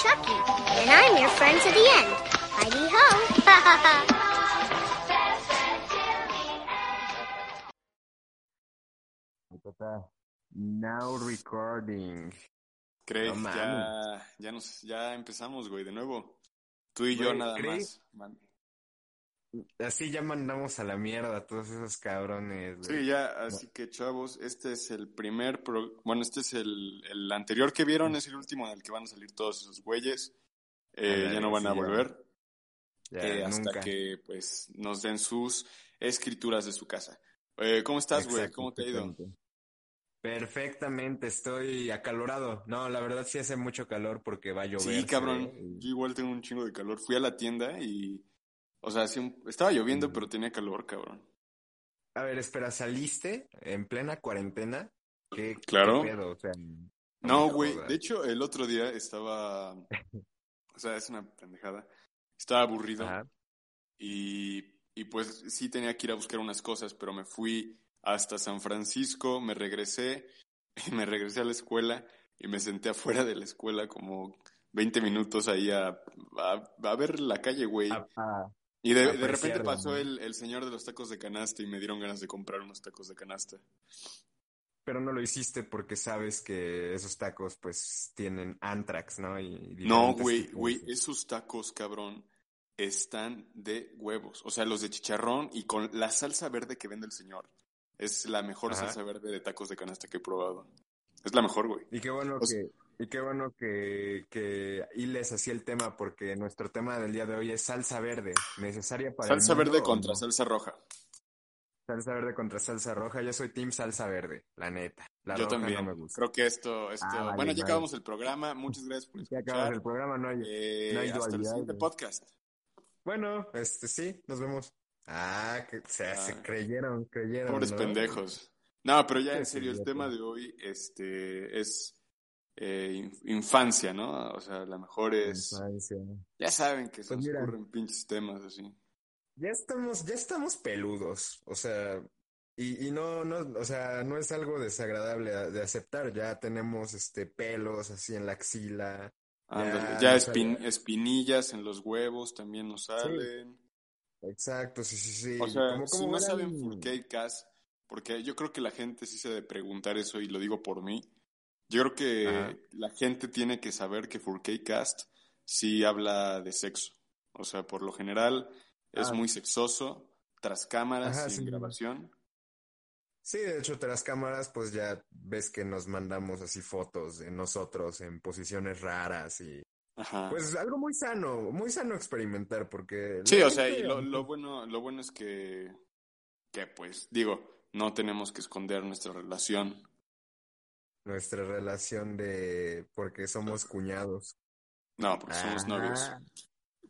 Chucky, and I'm your friend to the end. Heidi ho! Now recording. Craig, No ya, ya, nos, ya empezamos, güey, de nuevo. Tú y yo nada Craig. más. man. Así ya mandamos a la mierda a todos esos cabrones, güey. Sí, ya, así que chavos, este es el primer, pro- bueno, este es el, el anterior que vieron, es el último en el que van a salir todos esos güeyes. Eh, ya no van a volver Ya, eh, hasta nunca. que pues nos den sus escrituras de su casa. Eh, ¿Cómo estás, güey? ¿Cómo te ha ido? Perfectamente, estoy acalorado. No, la verdad sí hace mucho calor porque va a llover. Sí, cabrón. Yo igual tengo un chingo de calor. Fui a la tienda y, o sea, sí, estaba lloviendo, pero tenía calor, cabrón. A ver, espera, ¿saliste en plena cuarentena? ¿Qué, qué Claro. pedo? O sea, No, güey. De hecho, el otro día estaba. O sea, es una pendejada. Estaba aburrido. Ajá. Y, y pues sí tenía que ir a buscar unas cosas, pero me fui hasta San Francisco, me regresé, y me regresé a la escuela y me senté afuera de la escuela como 20 minutos ahí a, a, a ver la calle, güey. A- Y de, repente pasó el, el señor de los tacos de canasta y me dieron ganas de comprar unos tacos de canasta. pero no lo hiciste porque sabes que esos tacos pues tienen antrax, ¿no? Y No, güey, güey, esos tacos, cabrón, están de huevos. O sea, los de chicharrón y con la salsa verde que vende el señor. Es la mejor Ajá. salsa verde de tacos de canasta que he probado. Es la mejor, güey. Y qué bueno O sea- que, y qué bueno que, que hiles así el tema, porque nuestro tema del día de hoy es salsa verde, necesaria para el Salsa mundo verde contra no? salsa roja. Salsa verde contra salsa roja. Yo soy team salsa verde, la neta. La Yo roja también. no me gusta. Creo que esto, esto... Ah, vale, bueno, ya vale. acabamos el programa. Muchas gracias por Ya escuchar. acabas el programa, no hay... Eh, no hay hasta el dualidad, siguiente güey. podcast. Bueno, este sí, nos vemos. Ah, que se, Ah. creyeron, creyeron. Pobres ¿no? pendejos. No, pero ya en serio, el ya tema de hoy este, es eh, in- infancia, ¿no? O sea, la mejor es... Infancia. Ya saben que se Pues nos mira. ocurren pinches temas así. Ya estamos, ya estamos peludos, o sea, y, y no, no, o sea, no es algo desagradable de aceptar, ya tenemos este pelos así en la axila, Ándale, Ya, espin- espinillas en los huevos también nos salen. exacto, sí, sí, sí. O sea, como, si no saben porque yo creo que la gente sí se debe preguntar eso y lo digo por mí. Yo creo que Ajá. la gente tiene que saber que Full Cake Cast sí habla de sexo. O sea, por lo general es Ah. muy sexoso, tras cámaras Ajá, sí. grabación. Sí, de hecho, las cámaras, pues ya ves que nos mandamos así fotos de nosotros en posiciones raras y Ajá. pues algo muy sano, muy sano experimentar porque... Sí, o sea, y lo, lo bueno, lo bueno es que, que pues, digo, no tenemos que esconder nuestra relación. Nuestra relación de... porque somos cuñados. No, porque somos novios.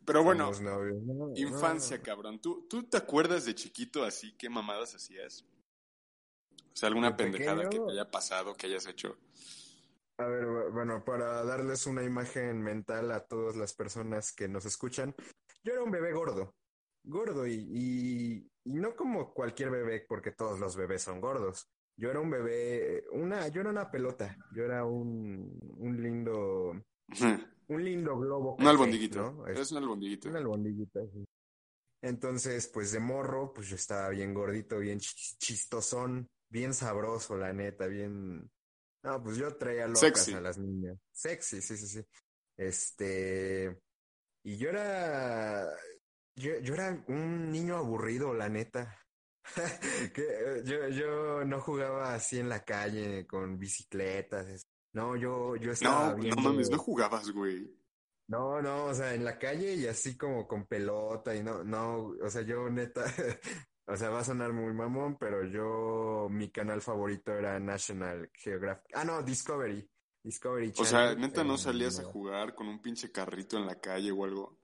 Pero bueno, Somos novios. No, infancia, no. cabrón. ¿Tú, ¿Tú te acuerdas de chiquito así qué mamadas hacías? O sea, alguna De pendejada que te haya pasado, que hayas hecho. A ver, bu- bueno, para darles una imagen mental a todas las personas que nos escuchan, yo era un bebé gordo, gordo y, y, y no como cualquier bebé, porque todos los bebés son gordos. Yo era un bebé, una, yo era una pelota, yo era un, un lindo, un lindo globo. un albondiguito. ¿no? Es un albondiguito. Una albondiguita, sí. Entonces, pues de morro, pues yo estaba bien gordito, bien chis- chistosón, bien sabroso, la neta, bien... No, pues yo traía locas Sexy. a las niñas. Sexy, sí, sí, sí. Este... Y yo era... Yo, yo era un niño aburrido, la neta. Que, eh, yo, yo no jugaba así en la calle con bicicletas. No, yo, yo estaba No, no viendo... mames, no jugabas, güey. No, no, o sea, en la calle y así como con pelota y no, no, o sea, yo neta, o sea, va a sonar muy mamón, pero yo, mi canal favorito era National Geographic. Ah, no, Discovery. Discovery O sea, Channel, neta, no eh, salías a no. jugar con un pinche carrito en la calle o algo.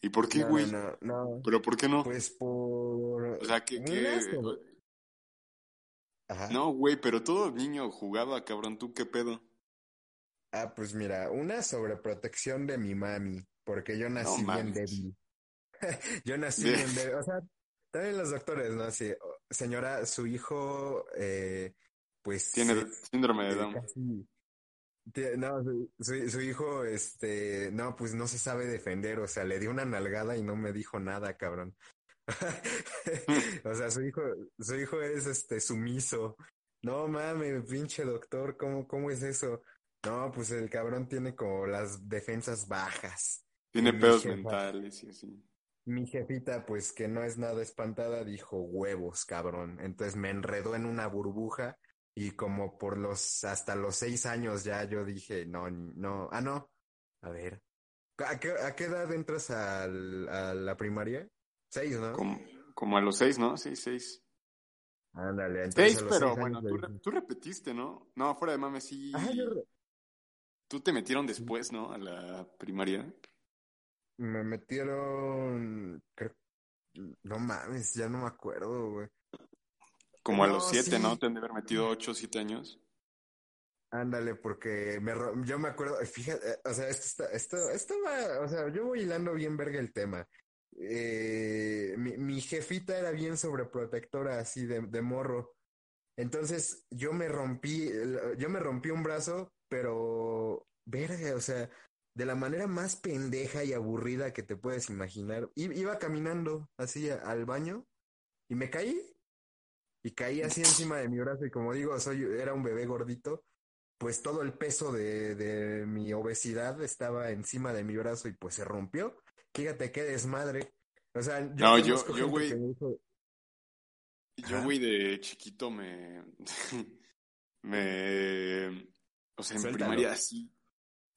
¿Y por qué, No, güey? no, no, no, ¿Pero por qué no? pues por... O sea, que... Ajá. No, güey, pero todo niño jugaba, cabrón. ¿Tú qué pedo? Ah, pues mira, una sobreprotección de mi mami, porque yo nací bien mames. débil. Yo nací De- bien débil. O sea, también los doctores, ¿no? Así, "Oh, señora, su hijo, eh, pues... Tiene eh, síndrome de Down. casi- No, su, su- su hijo, este, no, pues no se sabe defender, o sea, le dio una nalgada y no me dijo nada, cabrón. O sea, su hijo, su hijo es, este, sumiso. No mames, pinche doctor, ¿cómo, cómo es eso? No, pues el cabrón tiene como las defensas bajas. Tiene mi pedos jefa- mentales y así. Mi jefita, pues que no es nada espantada, dijo huevos, cabrón. Entonces me enredó en una burbuja y como por los, hasta los seis años ya yo dije, no, ni- no, ah, no. A ver, ¿a qué, a qué edad entras al- a la primaria? Seis, ¿no? Como, como a los seis, ¿no? Sí, seis. Ándale, entonces Seis, a los pero seis bueno, tú, re- tú repetiste, ¿no? No, fuera de mames, sí. Ajá, yo re- Tú te metieron después, ¿no? A la primaria. me metieron, creo- no mames, ya no me acuerdo, güey. Como a los siete, sí. ¿no? Te han de haber metido ocho, siete años. Ándale, porque me, yo me acuerdo, fíjate, eh, o sea, esto está, esto, esto va, o sea, yo voy hilando bien verga el tema. Eh, mi, mi jefita era bien sobreprotectora, así de, de morro. Entonces, yo me rompí, yo me rompí un brazo, pero, verga, o sea, de la manera más pendeja y aburrida que te puedes imaginar. I- Iba caminando así al baño y me caí. Y caí así encima de mi brazo y como digo, soy, era un bebé gordito pues todo el peso de, de mi obesidad estaba encima de mi brazo y pues se rompió. Fíjate qué desmadre. O sea, yo No, yo- yo, güey, dijo, Yo, güey, de chiquito me. me. O sea, en Suéltalo. primaria sí.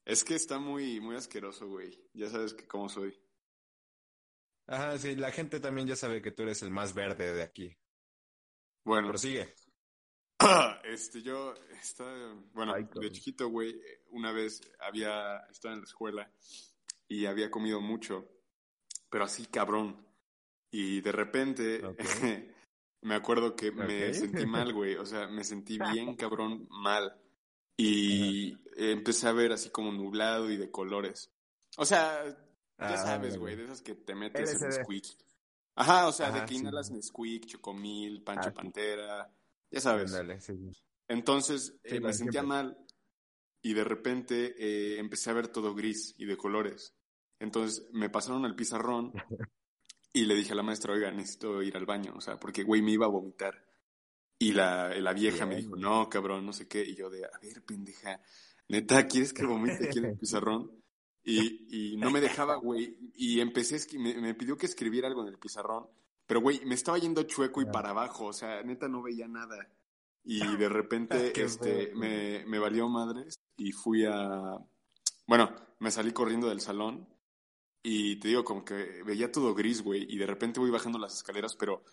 Es que está muy, muy asqueroso, güey. Ya sabes que cómo soy. Ajá, sí, la gente también ya sabe que tú eres el más verde de aquí. Bueno, Prosigue. este, yo, estaba, bueno, Ay, de chiquito, güey, una vez había, estaba en la escuela y había comido mucho, pero así cabrón. Y de repente, me acuerdo que me sentí mal, güey, o sea, me sentí bien cabrón mal. Y empecé a ver así como nublado y de colores. O sea, ya Ah, sabes, güey, de esas que te metes en LSD. Ajá, o sea, de Ajá, que sí. inhalas Nesquik, Chocomil, Pancho Ah. Pantera, ya sabes. Ándale, sí. Entonces eh, me sentía mal y de repente eh, empecé a ver todo gris y de colores. Entonces me pasaron al pizarrón y le dije a la maestra, oiga, necesito ir al baño, o sea, porque, güey, me iba a vomitar. Y la, la vieja me dijo, no, cabrón, no sé qué. Y yo de, a ver, pendeja, neta, ¿quieres que vomite aquí en el pizarrón? Y, y no me dejaba, güey. Y empecé, me, me pidió que escribiera algo en el pizarrón. Pero, güey, me estaba yendo chueco y Ah. para abajo, o sea, neta no veía nada. Y de repente, este, feo. me, me valió madres y fui a... Bueno, me salí corriendo del salón y te digo, como que veía todo gris, güey, y de repente voy bajando las escaleras, pero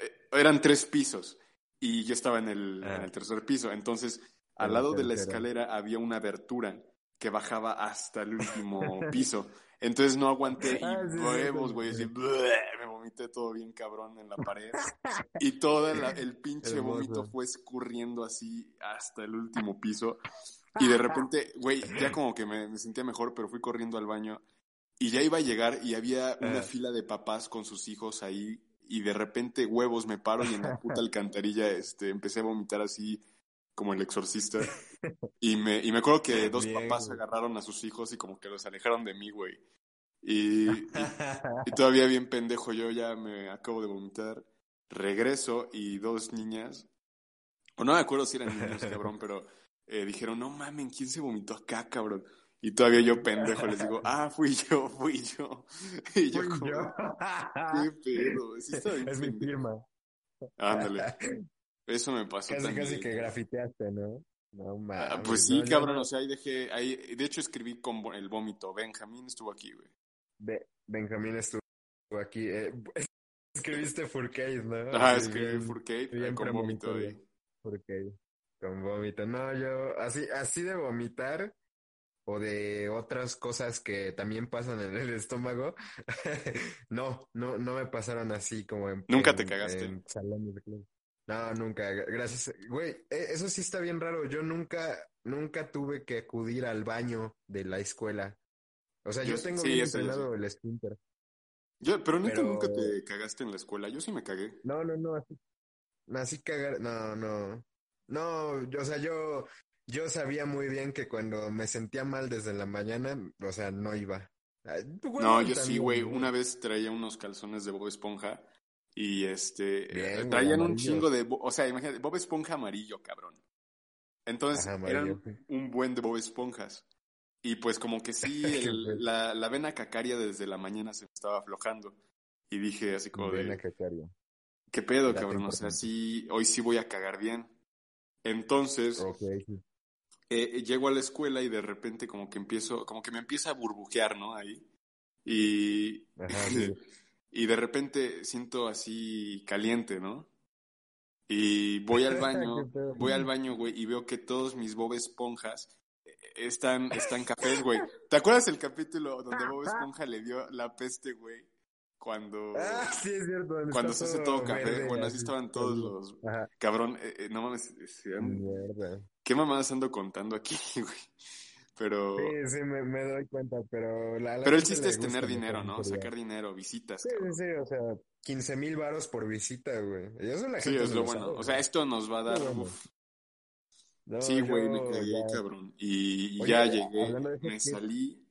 eh, eran tres pisos y yo estaba en el, Ah. en el tercer piso. Entonces, al lado de la escalera había una abertura que bajaba hasta el último piso. Entonces no aguanté y Ah, huevos, sí. güey, así, me vomité todo bien cabrón en la pared. Y todo la- el pinche vómito fue escurriendo así hasta el último piso. Y de repente, güey, ya como que me, me sentía mejor, pero fui corriendo al baño y ya iba a llegar y había una Ah. fila de papás con sus hijos ahí y de repente, huevos, me paro y en la puta alcantarilla este, empecé a vomitar así como el exorcista. Y me, y me acuerdo que dos Bien, papás güey. agarraron a sus hijos y como que los alejaron de mí, güey. Y, y- y todavía bien pendejo, yo ya me acabo de vomitar. Regreso y dos niñas, o no me acuerdo si eran niños, cabrón, pero eh, dijeron, no mamen, ¿quién se vomitó acá, cabrón? Y todavía yo pendejo les digo, ah, fui yo, fui yo. Y yo como, yo. qué pedo, sí Es mi firma. Ándale, eso me pasó Casi, también. casi que grafiteaste, ¿no? No mames. Ah, pues sí, no, cabrón, no- o sea, ahí dejé, ahí, de hecho escribí con el vómito, Benjamín estuvo aquí, güey. Be- Benjamín estuvo aquí. eh, escribiste Furcade, ¿no? Ajá, Así escribí Furcade bien con vómito ahí. Furcade. Con vómito. No, yo, así, así de vomitar o de otras cosas que también pasan en el estómago. no, no, no me pasaron así como en. ¿Nunca en- te cagaste? en salones de. No, nunca. Gracias. Güey, eh, eso sí está bien raro. Yo nunca, nunca tuve que acudir al baño de la escuela. O sea, yo, Yo- tengo sí, bien eso entrenado el esfínter. Yo, pero Pero- nunca te cagaste en la escuela, yo sí me cagué. No, no, no, así, así cagar, no, no, no, yo, o sea, yo, yo sabía muy bien que cuando me sentía mal desde la mañana, o sea, no iba. No, yo sí, güey. Una vez traía unos calzones de Bob Esponja y este Bien, eh, güey, traían un chingo de, o sea, imagínate, Bob Esponja amarillo, cabrón. Entonces Ajá, eran un buen de Bob Esponjas. Y pues como que sí, el- la, la vena cacaria desde la mañana se me estaba aflojando. Y dije así como Ven de, a cacario. ¿qué pedo, cabrón? O sea, sí, hoy sí voy a cagar bien. Entonces, sí. eh, llego a la escuela y de repente como que empiezo, como que me empieza a burbujear, ¿no? Ahí. Y, Ajá, sí. Y de repente siento así caliente, ¿no? Y voy al baño, voy al baño, güey, y veo que todos mis Bob Esponjas están, están cafés, güey. ¿Te acuerdas el capítulo donde Bob Esponja le dio la peste, güey? Cuando, Ah, sí, es cierto. donde cuando se hace todo café. verde, bueno, así estaban todos los... Ajá, Cabrón, eh, eh, no mames. ¿qué mamadas ando contando aquí, güey? Pero... Sí, sí, me, me doy cuenta, pero la, la Pero el chiste es tener dinero, ¿no? Sacar dinero, visitas, Sí, sí, cabrón. sí, o sea, 15 mil varos por visita, güey. Y eso la Sí, gente es no lo bueno. sabe, O sea, esto nos va a dar... Bueno. uf. No, Sí, güey, me cagué, ya- cabrón. Y, Oye, ya llegué, me clip. salí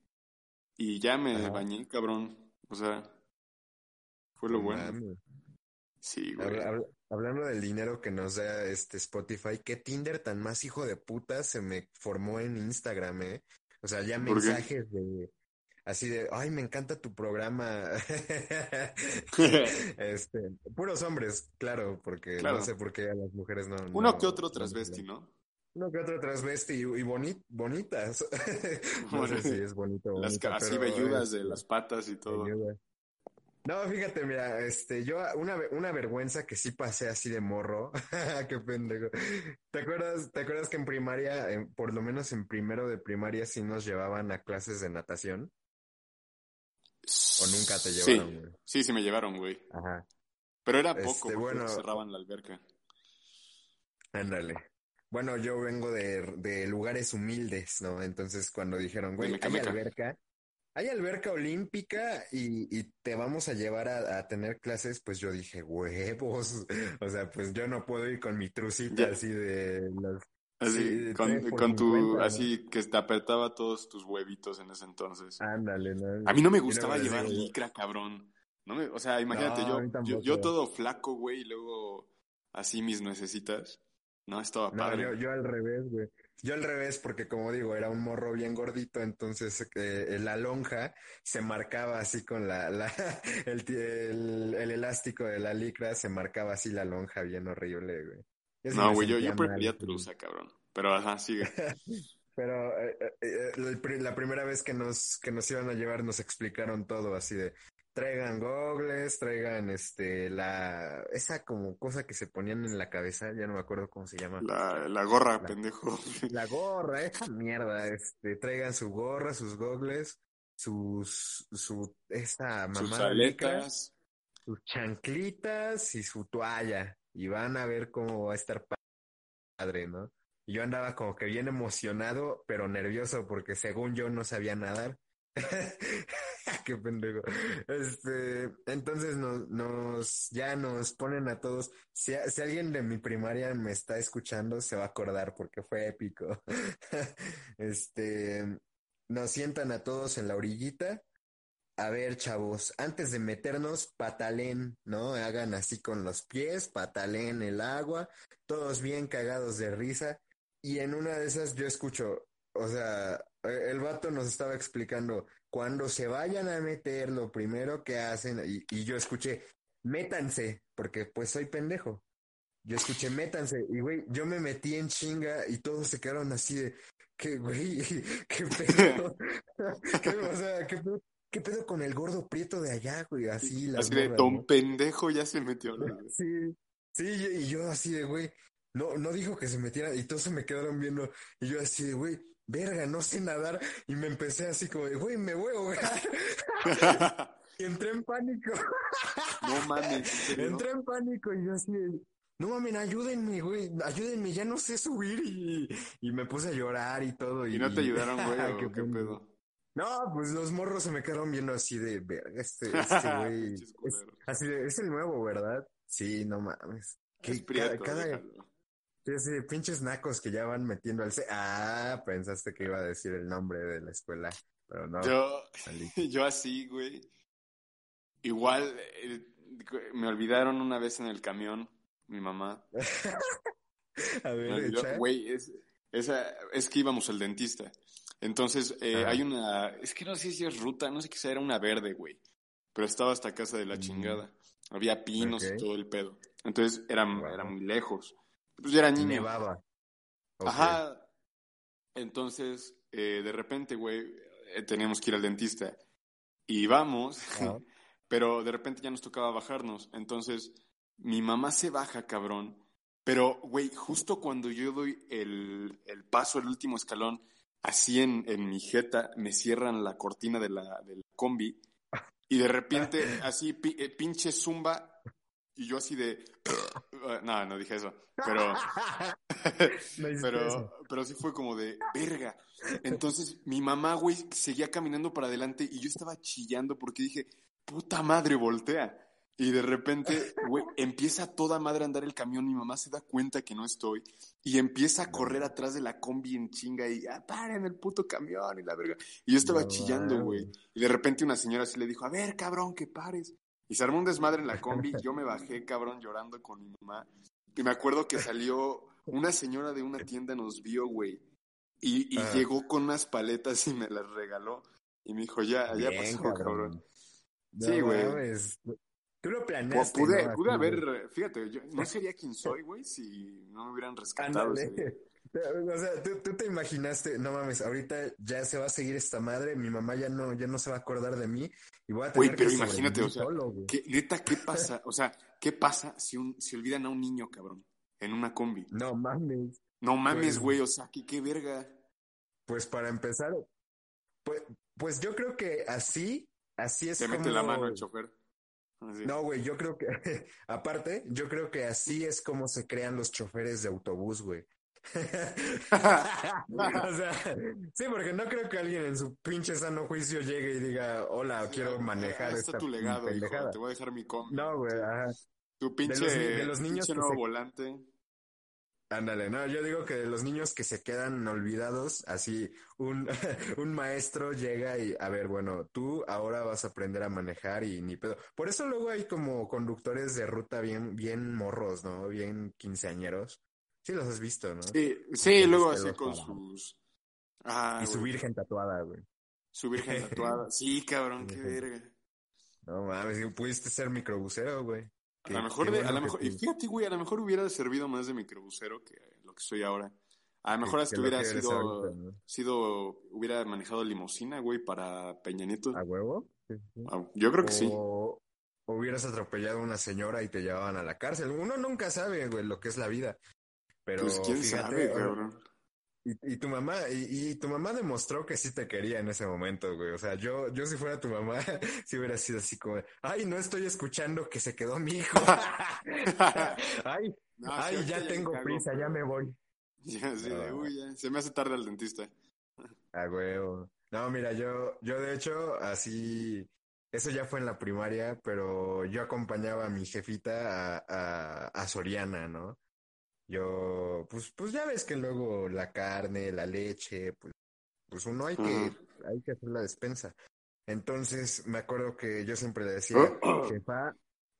y ya me Ajá. bañé, cabrón. O sea, fue lo No bueno. Sí, güey. Habla- habla- hablando del dinero que nos da este Spotify, ¿qué Tinder tan más hijo de puta se me formó en Instagram, eh? O sea, ya mensajes de así de, ay, me encanta tu programa. Este, puros hombres, claro, porque Claro. no sé por qué a las mujeres no. Uno no- que otro transvesti, ¿no? Uno que otro transvesti y, y boni- bonitas. No Bueno, sé si es bonito Las bonita, así velludas de las patas y todo. No, fíjate, mira, este, yo una, una vergüenza que sí pasé así de morro. Qué pendejo. ¿Te acuerdas, te acuerdas que en primaria, en- por lo menos en primero de primaria, sí nos llevaban a clases de natación? ¿O nunca te Sí, llevaron, güey? sí, sí me llevaron, güey. Ajá, Pero era Este, poco, porque bueno. cerraban la alberca. ándale. Bueno, yo vengo de, de lugares humildes, ¿no? Entonces, cuando dijeron, güey, hay alberca, hay alberca olímpica y, y te vamos a llevar a, a tener clases, pues yo dije, huevos. O sea, pues yo no puedo ir con mi trucita Ya. así de las Así, Sí, con, tu, 50, ¿no? así que te apretaba todos tus huevitos en ese entonces. Ándale, ¿no? A mí no me gustaba llevar digo, licra, cabrón. No me, o sea, imagínate, yo, yo, yo todo flaco, güey, y luego así mis necesitas. No, estaba No, padre. yo, yo al revés, güey. Yo al revés, porque como digo, era un morro bien gordito, entonces eh, la lonja se marcaba así con la, la el, el, el elástico de la licra, se marcaba así la lonja bien horrible, güey. No, güey, yo, yo prefería trusa, cabrón. Pero ajá, sigue. Pero eh, eh, la primera vez que nos, que nos iban a llevar nos explicaron todo así de traigan gogles, traigan este la esa como cosa que se ponían en la cabeza, ya no me acuerdo cómo se llama. La, la gorra, La- pendejo. La gorra, esa mierda, este, traigan su gorra, sus gogles, sus, su, esa Sus mamada licra, aletas. sus chanclitas y su toalla. Y van a ver cómo va a estar padre, ¿no? Y yo andaba como que bien emocionado, pero nervioso porque según yo no sabía nadar. Qué pendejo. Este, entonces nos, nos, ya nos ponen a todos. Si, si alguien de mi primaria me está escuchando, se va a acordar porque fue épico. Este, nos sientan a todos en la orillita. A ver, chavos, antes de meternos, patalén, ¿no? Hagan así con los pies, patalén el agua, todos bien cagados de risa. Y en una de esas yo escucho, o sea, eh, el vato nos estaba explicando, cuando se vayan a meter, lo primero que hacen, y, y yo escuché, métanse, porque pues soy pendejo. Yo escuché, métanse, y güey, yo me metí en chinga y todos se quedaron así de, que güey, qué pedo, ¿Qué, o sea, qué pedo, qué pedo con el gordo prieto de allá, güey, así las Así de, don ¿no? pendejo ya se metió. ¿no? Sí, sí, y y yo así de, güey, no, no dijo que se metiera, y todos se me quedaron viendo, y yo así de, güey, verga, no sé nadar, y me empecé así como güey, me voy a ahogar, y entré en pánico, no mames, entré en pánico, y yo así no mames, ayúdenme, güey, ayúdenme, ya no sé subir, y, y me puse a llorar y todo, y, ¿Y no te ayudaron, güey? qué ¿Qué pendejo. pedo? No, pues los morros se me quedaron viendo así de, verga, este, este güey, es, así de, es el nuevo, ¿verdad? Sí, no mames. Es Que prieto, cada, cada, déjalo. Sí, sí, pinches nacos que ya van metiendo al... C ah, pensaste que iba a decir el nombre de la escuela, pero no. Yo, yo así, güey. Igual, eh, me olvidaron una vez en el camión, mi mamá. a ver, güey, es, esa, es que íbamos al dentista. Entonces, eh, hay una, es que no sé si es ruta, no sé qué sea, era una verde, güey. Pero estaba hasta casa de la mm. chingada. Había pinos y todo el pedo. Entonces, era, era muy lejos. Pues yo era niño. Nevaba. Ajá. Entonces, eh, de repente, güey, eh, teníamos que ir al dentista. Y vamos, pero de repente ya nos tocaba bajarnos. Entonces, mi mamá se baja, cabrón. Pero, güey, justo cuando yo doy el, el paso, el último escalón, así en, en, mi jeta, me cierran la cortina de la, de la combi. Y de repente, así, eh, pinche zumba, y yo así de... No, no dije eso. Pero... pero, pero sí fue como de... Verga. Entonces mi mamá, güey, seguía caminando para adelante y yo estaba chillando porque dije, puta madre, voltea. Y de repente, güey, empieza toda madre a andar el camión, mi mamá se da cuenta que no estoy y empieza a correr atrás de la combi en chinga y, ah, en el puto camión y la verga. Y yo estaba chillando, güey. Y de repente una señora así le dijo, a ver, cabrón, que pares. Y se armó un desmadre en la combi. Yo me bajé, cabrón, llorando con mi mamá. Y me acuerdo que salió una señora de una tienda, nos vio, güey. Y, y llegó con unas paletas y me las regaló. Y me dijo, ya, ya pasó, cabrón. sí, güey. Tú lo planeaste. pude, pude haber, fíjate, yo no sería quien soy, güey, si no me hubieran rescatado. O sea, ¿tú, te imaginaste, no mames, ahorita ya se va a seguir esta madre, mi mamá ya no, ya no se va a acordar de mí y voy a tener pero imagínate, o sea, ¿qué, neta, ¿qué pasa? O sea, ¿qué pasa si un, si olvidan a un niño, cabrón, en una combi? No mames. No mames, pues güey, o sea, ¿qué, qué verga? Pues para empezar, pues, pues yo creo que así, así es Se mete la mano el chofer. No, güey, yo creo que, aparte, yo creo que así es como se crean los choferes de autobús, güey. o sea, sí, porque no creo que alguien en su pinche sano juicio llegue y diga, hola, quiero manejar esta está tu legado, te voy a dejar mi combi. No, güey, Tu pinche, de los, niños nuevo volante. Ándale, no, yo digo que de los niños que se quedan olvidados, así un, un maestro llega y, a ver, bueno, tú ahora vas a aprender a manejar y ni pedo. Por eso luego hay como conductores de ruta bien, bien morros, ¿no? Bien quinceañeros Sí, los has visto, ¿no? Sí, sí luego así con sus. Ah, y su virgen tatuada, güey. Su virgen tatuada. Sí, cabrón, qué verga. No mames, pudiste ser microbusero, güey. A lo mejor, a lo mejor, y fíjate, güey, a lo mejor hubiera servido más de microbusero que lo que soy ahora. A lo mejor hasta hubiera sido, sido, hubiera manejado limosina, güey, para Peña ¿A huevo? Ah, yo creo que sí. O hubieras atropellado a una señora y te llevaban a la cárcel. Uno nunca sabe, güey, lo que es la vida. Pero pues quién sabe, cabrón. Y, tu mamá, y, tu mamá demostró que sí te quería en ese momento, güey. O sea, yo, yo si fuera tu mamá, si hubiera sido así como, ay, no estoy escuchando que se quedó mi hijo. ay, ay, ya tengo prisa, ya me voy. Ya, sí, uy, ya, se me hace tarde al dentista. Ah, güey. No, mira, yo, yo de hecho, así, eso ya fue en la primaria, pero yo acompañaba a mi jefita a, a, a Soriana, ¿no? Yo, pues, pues ya ves que luego la carne, la leche, pues, pues uno hay que, hay que hacer la despensa. Entonces, me acuerdo que yo siempre le decía, jefa,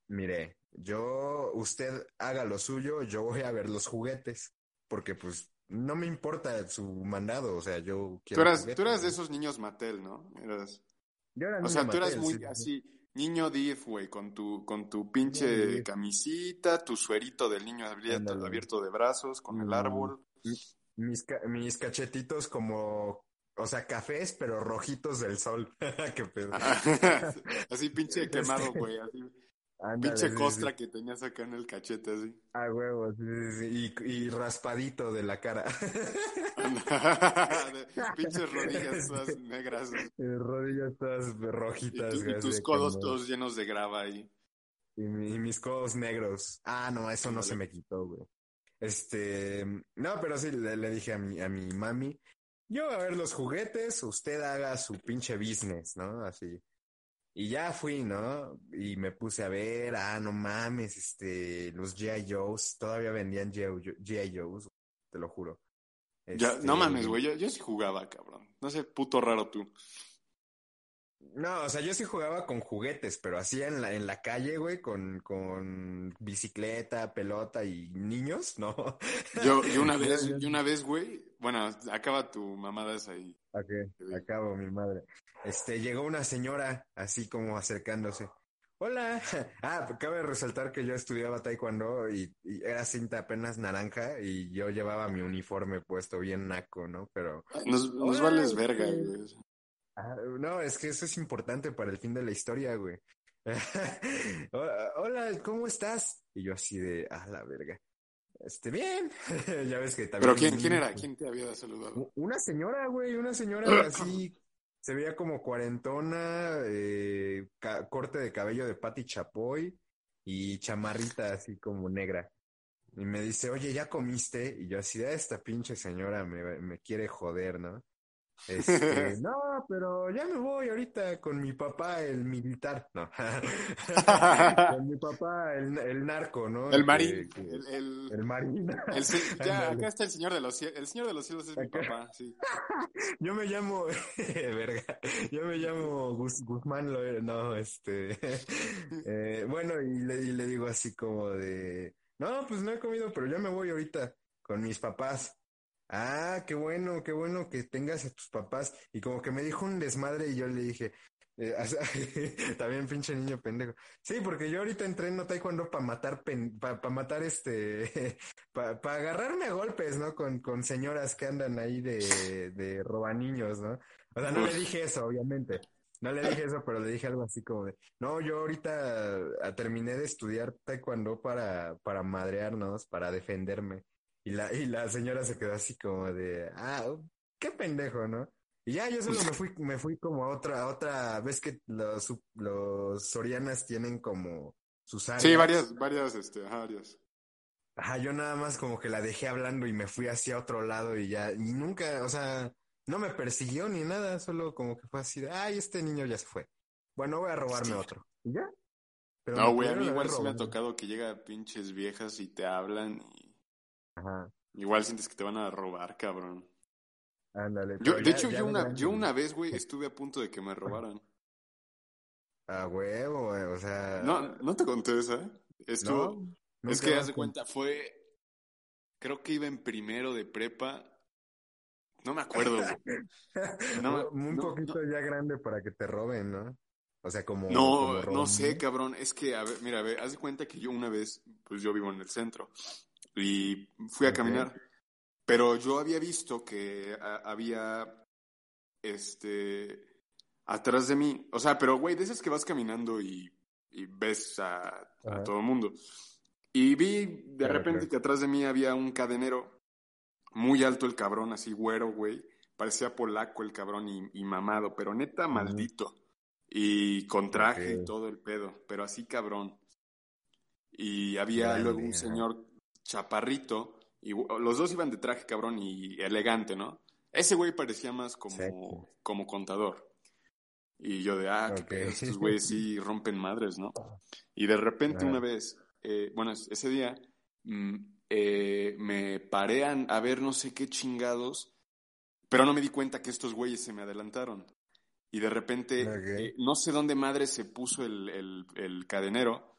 mire, yo, usted haga lo suyo, yo voy a ver los juguetes, porque pues no me importa su mandado, o sea, yo quiero. Tú eras, tú eras de esos niños Mattel, ¿no? Eras... Yo era o sea, tú eras muy así, Niño Div, güey, con tu, con tu pinche camisita, tu suerito del niño abierto, abierto de brazos, con el mm, árbol. Mis, mis cachetitos como, o sea, cafés, pero rojitos del sol. Qué pedo. así pinche quemado, güey, así. Pinche costra que tenías acá en el cachete, así. Ah, huevo, sí, sí, Y, y, raspadito de la cara. Pinches rodillas todas negras. Rodillas todas rojitas. Y, tus codos todos llenos de grava ahí. Y, mis codos negros. Ah, no, eso no se me quitó, güey. Este, no, pero sí, le, le, dije a mi, a mi mami, yo a ver los juguetes, usted haga su pinche business, ¿no? Así. Y ya fui, ¿no? Y me puse a ver, ah, no mames, este, los G.I. Joes, todavía vendían G.I. Joes, te lo juro. Ya, no Este, mames, güey, yo, yo sí jugaba, cabrón. No sé, puto raro tú. No, o sea, yo sí jugaba con juguetes, pero así en la, en la calle, güey, con, con bicicleta, pelota y niños, ¿no? Yo, yo una vez, yo una vez, güey, bueno, acaba tu mamada esa ahí. Ok, acabo, mi madre. Este, llegó una señora así como acercándose. Hola. Ah, cabe resaltar que yo estudiaba taekwondo y, y era cinta apenas naranja y yo llevaba mi uniforme puesto bien naco, ¿no? Pero Nos, vales verga, güey. Ah, no, es que eso es importante para el fin de la historia, güey. Hola, Hola, ¿cómo estás? Y yo así de, ah, la verga. Este, bien. ya ves que también. Pero ¿quién, quién era? ¿Quién te había saludado? Una señora, güey, una señora así, se veía como cuarentona, eh, corte de cabello de Patti Chapoy y chamarrita así como negra. Y me dice, oye, ¿ya comiste? Y yo así, "Ah, esta pinche señora me, me quiere joder, ¿no? Este, no, pero ya me voy ahorita con mi papá, el militar, no. Con mi papá, el, el narco, ¿no? El marín. que- El, el, el marín. el ya, acá está el señor de los cielos. El señor de los cielos es mi papá, sí. Yo me llamo, verga, yo me llamo Guzmán, Loera, no, este, eh, bueno, y le, y le digo así como de, no, pues no he comido, pero ya me voy ahorita con mis papás. Ah, qué bueno, qué bueno que tengas a tus papás. Y como que me dijo un desmadre y yo le dije, eh, también pinche niño pendejo. Sí, porque yo ahorita entreno taekwondo para matar, para matar este, para agarrarme a golpes, ¿no? Con, con señoras que andan ahí de, de robaniños, ¿no? O sea, no le dije eso, obviamente. No le dije eso, pero le dije algo así como de, no, yo ahorita ah, terminé de estudiar taekwondo para, para madrearnos, para defenderme. Y la, y la señora se quedó así como de, ah, qué pendejo, ¿no? Y ya yo solo me fui, me fui como a otra, a otra, ves que los, los sorianas tienen como sus áreas. Sí, varias, varias, este, varias. Ajá, yo nada más como que la dejé hablando y me fui hacia otro lado y ya, y nunca, o sea, no me persiguió ni nada, solo como que fue así de, ay, este niño ya se fue. Bueno, voy a robarme otro. ¿Y ya? Pero No, güey, a mí igual sí me ha tocado que llega pinches viejas y te hablan y Ajá, igual sientes que te van a robar, cabrón. ándale. Yo, de ya- hecho, ya yo una, yo una vez, güey, estuve a punto de que me robaran. A huevo, güey, o sea. No, no te conté esa. Estuvo, no, es que haz de cuenta, fue, creo que iba en primero de prepa. No me acuerdo. No, un no, poquito ya grande para que te roben, ¿no? O sea, como. No, como no sé, cabrón. Es que, a ver, mira, a ver, haz de cuenta que yo una vez, pues yo vivo en el centro y fui a caminar, pero yo había visto que a- había, este, atrás de mí, o sea, pero güey, de esas que vas caminando y, y ves a, todo el mundo. Y vi de repente que atrás de mí había un cadenero, muy alto el cabrón, así güero, güey. Parecía polaco el cabrón y, y mamado, pero neta maldito. Y con traje y todo el pedo, pero así cabrón. Y había luego un señor chaparrito, y los dos iban de traje cabrón y elegante, ¿no? Ese güey parecía más como, como contador. Y yo de, ah, qué pedo, estos güeyes sí rompen madres, ¿no? Y de repente una vez, eh, bueno, es- ese día, mm, eh, me paré a, ver no sé qué chingados, pero no me di cuenta que estos güeyes se me adelantaron. Y de repente, eh, no sé dónde madre se puso el, el- el cadenero.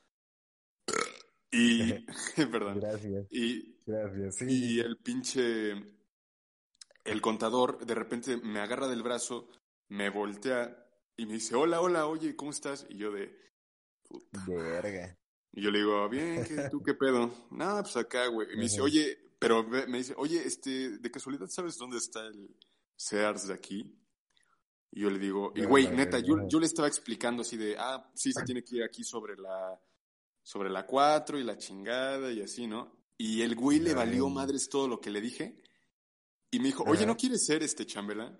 Y, perdón, Gracias, y, gracias. Sí. y el pinche, el contador de repente me agarra del brazo, me voltea y me dice, hola, hola, oye, ¿cómo estás? Y yo de, puta. Verga. Y yo le digo, bien, ¿qué, ¿tú qué pedo? No, pues acá, güey. Y me dice, oye, pero me dice, oye, este, de casualidad, ¿sabes dónde está el Sears de aquí? Y yo le digo, y güey, neta, yo, yo le estaba explicando así de, ah, sí, se tiene que ir aquí sobre la, sobre la 4 y la chingada y así, ¿no? Y el güey le valió madres todo lo que le dije. Y me dijo, oye. ¿no quieres ser este chambelán?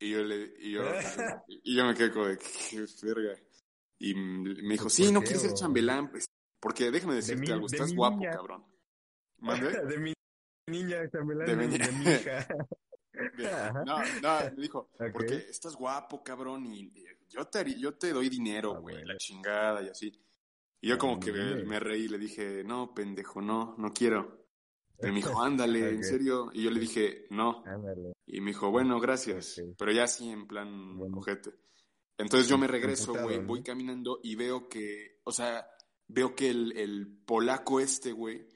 Y yo le, y yo, y yo me quedé como de, qué verga. Y me dijo, ¿Por sí, no quieres ser chambelán, pues, porque déjame decirte mi- algo, estás guapo, niña. cabrón. ¿Mande? De mi niña, chambelán, De de, mi- de mi hija. no, no, me dijo, porque estás guapo, cabrón, y yo te, yo te doy dinero, ah, güey, la chingada y así. Y yo como que me, reí y le dije, no, pendejo, no, no quiero. Y me dijo, ándale, en serio. Y yo le dije, no. Y me dijo, bueno, gracias. Pero ya así en plan bueno. Entonces yo me regreso, güey, voy caminando y veo que, o sea, veo que el, el polaco este, güey,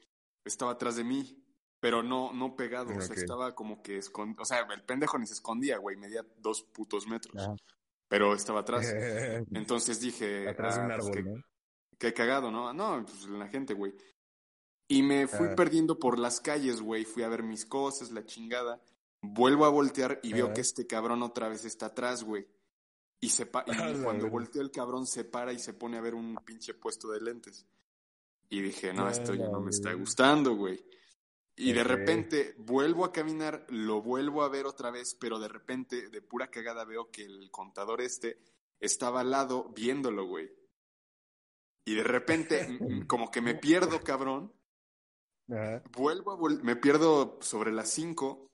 estaba atrás de mí pero no, no pegado, o sea, estaba como que escondido, o sea, el pendejo ni se escondía, güey, medía dos putos metros, pero estaba atrás. Entonces dije, atrás de un ah, pues árbol, ¿no? Qué cagado, ¿no? No, pues la gente, güey. Y me fui ah. perdiendo por las calles, güey, fui a ver mis cosas, la chingada. Vuelvo a voltear y veo que este cabrón otra vez está atrás, güey. Y, se y cuando volteó el cabrón se para y se pone a ver un pinche puesto de lentes. Y dije, no, esto ya no me está gustando, güey. Y de repente vuelvo a caminar, lo vuelvo a ver otra vez, pero de repente, de pura cagada, veo que el contador este estaba al lado viéndolo, güey. Y de repente, como que me pierdo, cabrón. Vuelvo a me pierdo sobre las 5,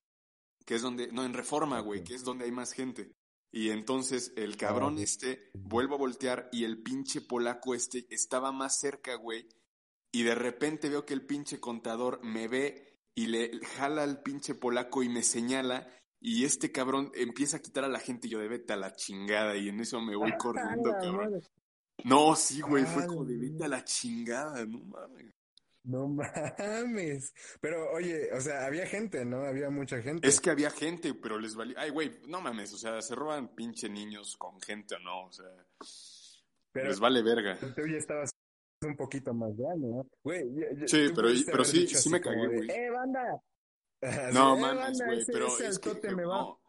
que es donde, no, en Reforma, güey, que es donde hay más gente. Y entonces el cabrón este, vuelvo a voltear y el pinche polaco este estaba más cerca, güey. Y de repente veo que el pinche contador me ve y le jala al pinche polaco y me señala y este cabrón empieza a quitar a la gente y yo de vete a la chingada y en eso me voy corriendo, cabrón. No, sí, güey, fue como de vete a la chingada, no mames. No mames. Pero oye, o sea, había gente, ¿no? Había mucha gente. Es que había gente, pero les valía. Ay, güey, no mames, o sea, se roban pinche niños con gente o no, o sea. Pero les vale verga. Tú ya estabas un poquito más grande, ¿no? Güey, sí, pero, pero sí, sí me cagué, güey. ¡Eh, banda! no, eh, mames, güey, pero es que, me va. No.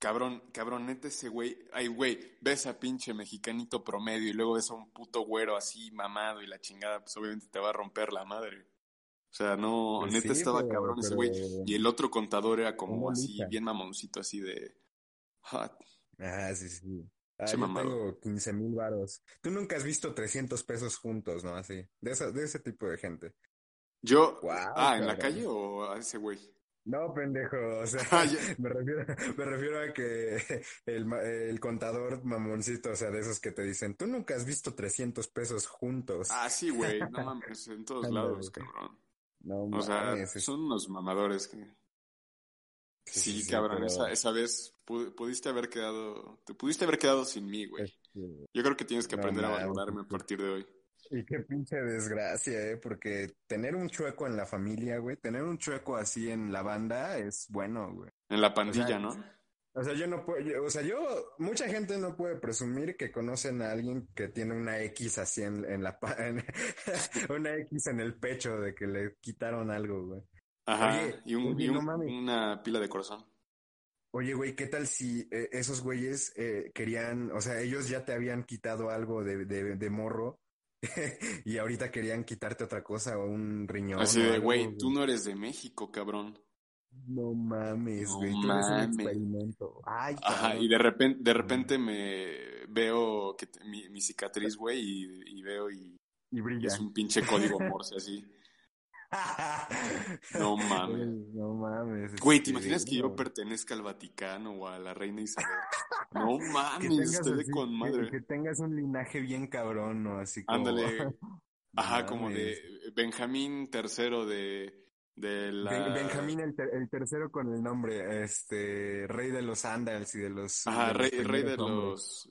Cabrón, cabrón, neta ese güey. Ay, güey, ves a pinche mexicanito promedio y luego ves a un puto güero así mamado y la chingada, pues obviamente te va a romper la madre. O sea, no, pues neta estaba cabrón ese güey. Y el otro contador era como así, bien mamoncito, así de. Hot. Ah, sí, sí. Ah, yo tengo 15 mil varos. Tú nunca has visto 300 pesos juntos, ¿no? Así, de, esa, de ese tipo de gente. Yo, ah, ¿en la calle o a ese güey? No, pendejo, o sea, ah, me, refiero, me refiero a que el, el, contador mamoncito, o sea, de esos que te dicen, tú nunca has visto 300 pesos juntos. Ah, sí, güey, no mames, en todos lados, cabrón. No o sea, son unos mamadores que... Sí, cabrón, esa, esa vez pudiste haber quedado, te pudiste haber quedado sin mí, güey. Yo creo que tienes que aprender a valorarme a partir de hoy. Y qué pinche desgracia, eh, porque tener un chueco en la familia, güey, tener un chueco así en la banda es bueno, güey. En la pandilla, ¿no? O sea, yo no puedo, o sea, yo, mucha gente no puede presumir que conocen a alguien que tiene una X así en, en la, una X en el pecho de que le quitaron algo, güey. Ajá, y, una pila de corazón. Oye, güey, ¿qué tal si eh, esos güeyes eh, querían, o sea, ellos ya te habían quitado algo de, de, de morro y ahorita querían quitarte otra cosa o un riñón? Así de, güey, tú no eres de México, cabrón. No mames, güey, tú eres un experimento. Ay, Ajá, y de repente, de repente me veo que mi, mi cicatriz, güey, y, y, veo y, y brilla. es un pinche código morse así. No mames. No mames. Güey, ¿te imaginas que yo pertenezca al Vaticano o a la reina Isabel? No mames, estoy de con madre. Que, tengas un linaje bien cabrón, ¿no? Así como... Ándale. Ajá, como de Benjamín III de, de la... Benjamín el, tercero con el nombre, este, rey de los Andals y de los... Ajá, rey, rey de los...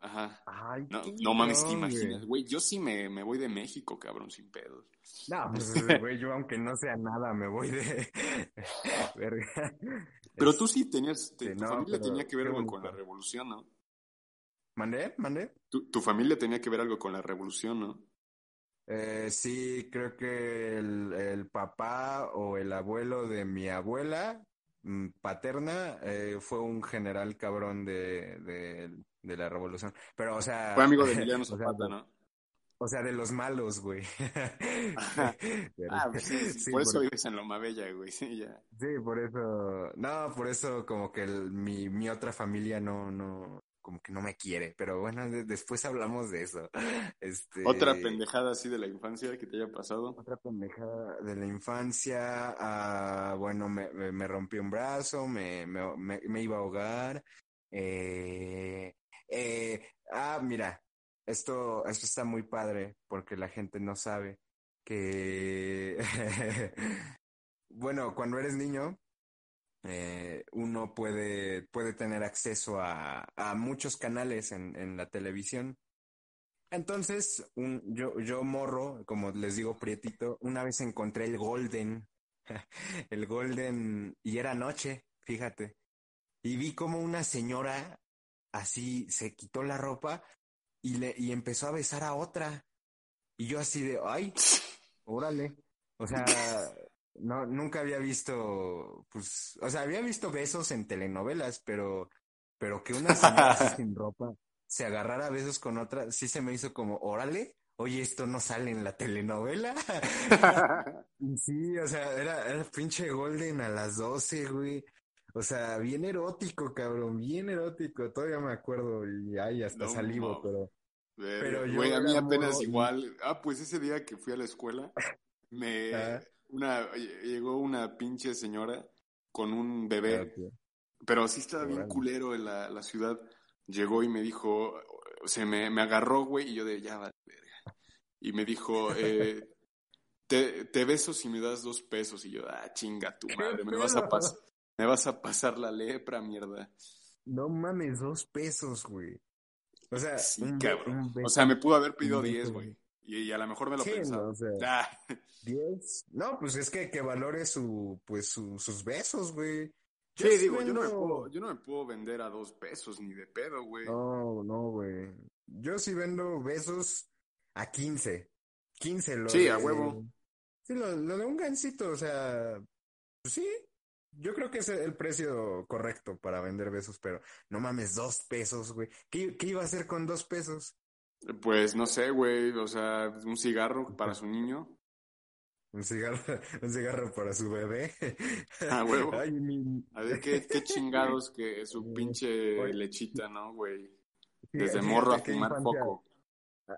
Ajá. Ay, no, no mames, te imaginas, güey. Yo sí me, me voy de México, cabrón, sin pedos. No, pues, güey, yo aunque no sea nada, me voy de... Verga. Pero tú sí tenías, tu familia tenía que ver algo con la revolución, ¿no? ¿Mandé? ¿Mandé? Tu, tu, familia tenía que ver algo con la revolución, ¿no? Eh, sí, creo que el, el, papá o el abuelo de mi abuela mm, paterna eh, fue un general cabrón de, de, de, la revolución. Pero, o sea... Fue amigo de Emiliano Zapata, ¿no? O sea, de los malos, güey. ah, pues sí, por eso vives en Loma Bella, güey. Sí, ya. Sí, por eso. No, por eso como que mi, mi otra familia no, no, como que no me quiere, pero bueno, de- después hablamos de eso. Este, Otra pendejada así de la infancia que te haya pasado. Otra pendejada de la infancia, ah, bueno, me, me, me rompí un brazo, me, me, me, me iba a ahogar. Eh, eh, ah, mira, esto, esto está muy padre porque la gente no sabe que, bueno, cuando eres niño, eh, uno puede, puede tener acceso a, a muchos canales en, en la televisión. Entonces, un, yo, yo morro, como les digo, prietito, una vez encontré el Golden, el Golden, y era noche, fíjate, y vi como una señora así se quitó la ropa y le, y empezó a besar a otra. Y yo así de, ay, órale. O sea, no, nunca había visto, pues, o sea, había visto besos en telenovelas, pero, pero que una señora sin ropa se agarrara a besos con otra, sí se me hizo como, órale, oye, esto no sale en la telenovela. Sí, o sea, era, era pinche Golden a las 12, güey. O sea, bien erótico, cabrón, bien erótico. Todavía me acuerdo y ay, hasta No salivo, pero Verga, Pero yo Güey, a mí apenas igual. Ah, pues ese día que fui a la escuela, me Ah. una llegó una pinche señora con un bebé, Ok. pero sí estaba bien culero en la, la ciudad. Llegó y me dijo, o sea, me, me agarró, güey, y yo de ya vale, verga. Y me dijo, eh, te, te beso si me das dos pesos. Y yo, ah, chinga tu madre, me vas a pasar, me vas a pasar la lepra, mierda. No mames, dos pesos, güey. O sea, Sí, un cabrón. un beso- O sea, me pudo haber pedido 10, güey. Y, y a lo mejor me lo Sí, pensaba. no, o sea, Ah. 10. No, pues es que que valore su, pues su, sus besos, güey. Sí, digo, yo no, me puedo, yo no me puedo vender a dos pesos ni de pedo, güey. No, no, güey. Yo sí vendo besos a 15. 15 lo Sí, a huevo. Sí, lo, lo de un gancito, o sea, pues sí. Yo creo que es el precio correcto para vender besos, pero no mames, dos pesos, güey. ¿Qué, qué iba a hacer con dos pesos? Pues no sé, güey, o sea, un cigarro para su niño. Un cigarro, un cigarro para su bebé. A huevo. Ay, mi- A ver qué, qué chingados que su Sí. pinche Oye. lechita, ¿no, güey? Fíjate Desde morro a fumar poco.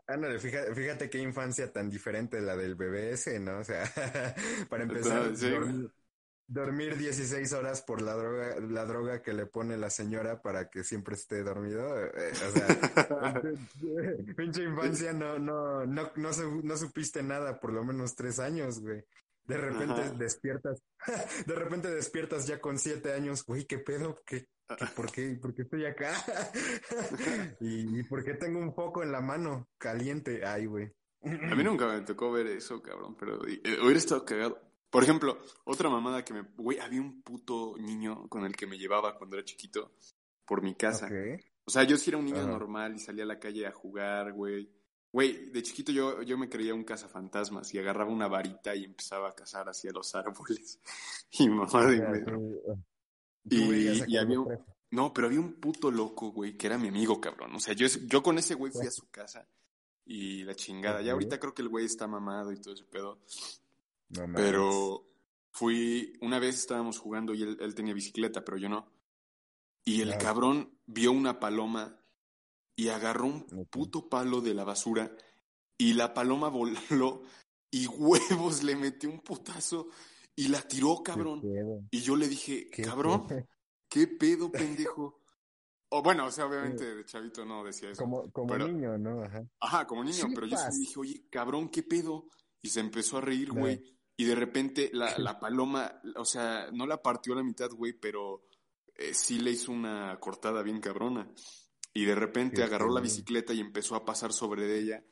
Ándale, fíjate, fíjate qué infancia tan diferente la del bebé ese, ¿no? O sea, para empezar, Entonces, sí, dormir, dormir 16 horas por la droga, la droga que le pone la señora para que siempre esté dormido. eh, o sea, pinche infancia no, no, no, no, su- no supiste nada por lo menos tres años, güey. De repente Ajá. despiertas, de repente despiertas ya con siete años, güey, ¿qué pedo? ¿Qué, qué- por qué, por qué estoy acá? y, y por qué tengo un foco en la mano caliente, ay, güey. A mí nunca me tocó ver eso, cabrón, pero eh, hubiera estado cagado. Por ejemplo, otra mamada que me... Güey, había un puto niño con el que me llevaba cuando era chiquito por mi casa. Ok. O sea, yo sí era un niño normal y salía a la calle a jugar, güey. Güey, de chiquito yo, yo me creía un cazafantasmas y agarraba una varita y empezaba a cazar hacia los árboles. Y mamá de... Tú Y- a y había un-. No, pero había un puto loco, güey, que era mi amigo, cabrón. O sea, yo, yo con ese güey fui a su casa y la chingada. Ya ahorita creo que el güey está mamado y todo ese pedo. No. Pero fui, una vez estábamos jugando y él, él tenía bicicleta, pero yo no. Y el Claro. cabrón vio una paloma y agarró un puto palo de la basura y la paloma voló y huevos le metió un putazo y la tiró, cabrón. Y yo le dije, qué cabrón, pedo. ¿qué pedo, pendejo? O bueno, o sea, obviamente de chavito no decía eso. Como, como Pero- niño, ¿no? Ajá. Ajá, como niño, pero yo sí le dije, oye, cabrón, ¿qué pedo? Y se empezó a reír, Claro. Y de repente la, la paloma, o sea, no la partió a la mitad, güey, pero eh, sí le hizo una cortada bien cabrona. Y de repente agarró la bicicleta y empezó a pasar sobre ella.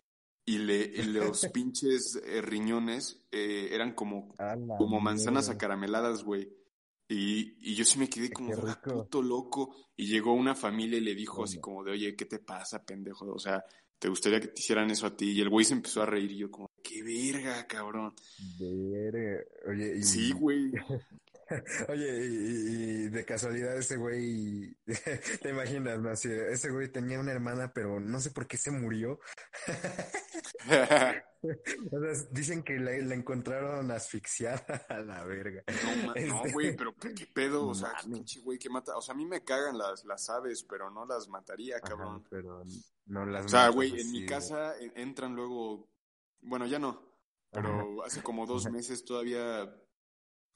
Y, le, y los pinches eh, riñones eh, eran como, como manzanas acarameladas, güey. Y, y yo sí me quedé como, "Ah, puto loco. Y llegó una familia y le dijo así como de, oye, ¿qué te pasa, pendejo? O sea, ¿te gustaría que te hicieran eso a ti? Y el güey se empezó a reír y yo como, qué verga, cabrón. Verga. Oye, y, Sí, güey. Oye, y, y de casualidad ese güey, te imaginas, ¿no? Así, ese güey tenía una hermana, pero no sé por qué se murió. Dicen que la, la encontraron asfixiada a la verga. No, Este, güey, pero qué, pedo, o sea, qué pinche güey que mata. O sea, a mí me cagan las, las aves, pero no las mataría, Ajá, cabrón. pero no las O sea, güey, en así, mi casa en- entran luego, bueno, ya no, pero hace como dos Ajá. meses todavía,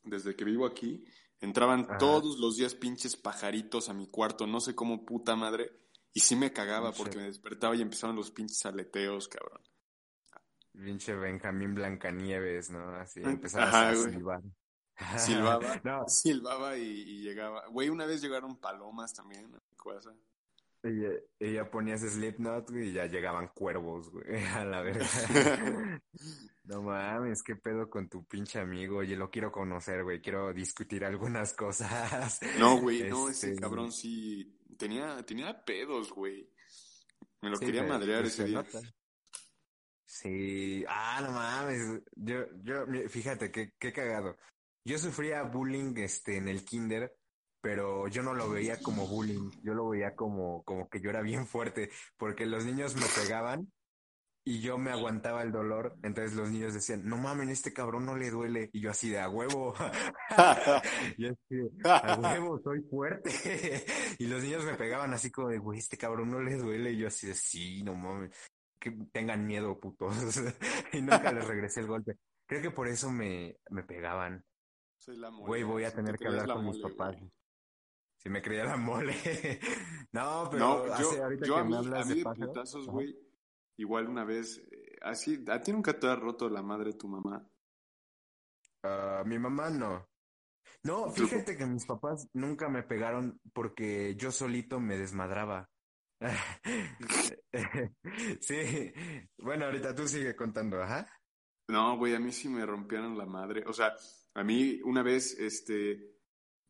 desde que vivo aquí, entraban Ajá. todos los días pinches pajaritos a mi cuarto, no sé cómo puta madre, y sí me cagaba porque me despertaba y empezaban los pinches aleteos, cabrón. Pinche Benjamín Blancanieves, ¿no? Así Ajá, empezabas a silbar. Silbaba, No, silbaba y, y llegaba. Güey, una vez llegaron palomas también a mi casa. Y ya ponías Slipknot, y ya llegaban cuervos, güey, a la verga. No mames, qué pedo con tu pinche amigo. Oye, lo quiero conocer, güey. Quiero discutir algunas cosas. No, güey, no, ese Este, cabrón sí tenía, tenía pedos, güey. Me lo sí, quería pero, madrear ese se día. nota. Sí, ah, no mames. Yo, yo, fíjate, qué, qué cagado. Yo sufría bullying, este, en el kinder, pero yo no lo veía como bullying. Yo lo veía como, como que yo era bien fuerte, porque los niños me pegaban y yo me aguantaba el dolor. Entonces los niños decían, no mames, este cabrón no le duele. Y yo así de a huevo. Y así a huevo, soy fuerte. Y los niños me pegaban así como de, güey, este cabrón no le duele. Y yo así de, sí, no mames, que tengan miedo, putos. Y nunca les regresé el golpe. Creo que por eso me, me pegaban. Soy la mole. Güey, voy a tener te que hablar la con mis papás. güey. Si me creía la mole. No, pero No, yo, ahorita yo que a me mí, hablas a mí de de putazos, güey, igual una vez, eh, así, ¿a ti nunca te ha roto la madre tu mamá? Ah, mi mamá no. No, fíjate que mis papás nunca me pegaron porque yo solito me desmadraba. Sí, bueno, ahorita tú sigue contando, ajá. No, güey, a mí sí me rompieron la madre. O sea, a mí una vez, este,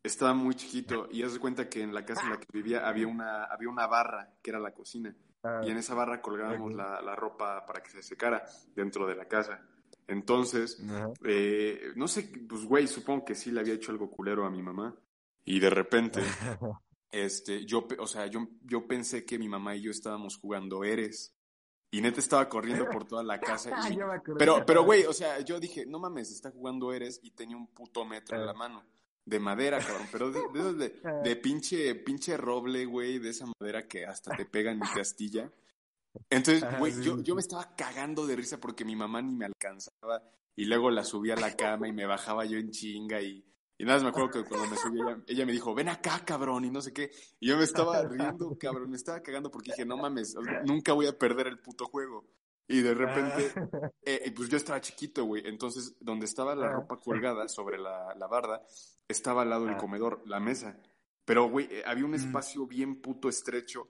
estaba muy chiquito y haz de cuenta que en la casa en la que vivía había una, había una barra que era la cocina. Ah, y en esa barra colgábamos la, la ropa para que se secara dentro de la casa. Entonces, ajá. eh, no sé, pues güey, supongo que sí le había hecho algo culero a mi mamá. Y de repente, este, yo, o sea, yo, yo pensé que mi mamá y yo estábamos jugando Eres. Y neta estaba corriendo por toda la casa. y- me acordé. pero, pero, güey, o sea, yo dije, no mames, está jugando Eres y tenía un puto metro en Ah. la mano. De madera, cabrón, pero de, de, de, Ah. de pinche, pinche roble, güey, de esa madera que hasta te pegan y te astilla. Entonces, güey, sí, yo, yo me estaba cagando de risa porque mi mamá ni me alcanzaba y luego la subí a la cama y me bajaba yo en chinga y, y nada más me acuerdo que cuando me subí ella, ella me dijo, ven acá, cabrón, y no sé qué. Y yo me estaba riendo, cabrón, me estaba cagando porque dije, no mames, nunca voy a perder el puto juego. Y de repente, Ah, eh, y pues yo estaba chiquito, güey. Entonces, donde estaba la Ah. ropa colgada sobre la, la barda, estaba al lado del Ah. comedor, la mesa. Pero, güey, eh, había un Mm. espacio bien puto estrecho.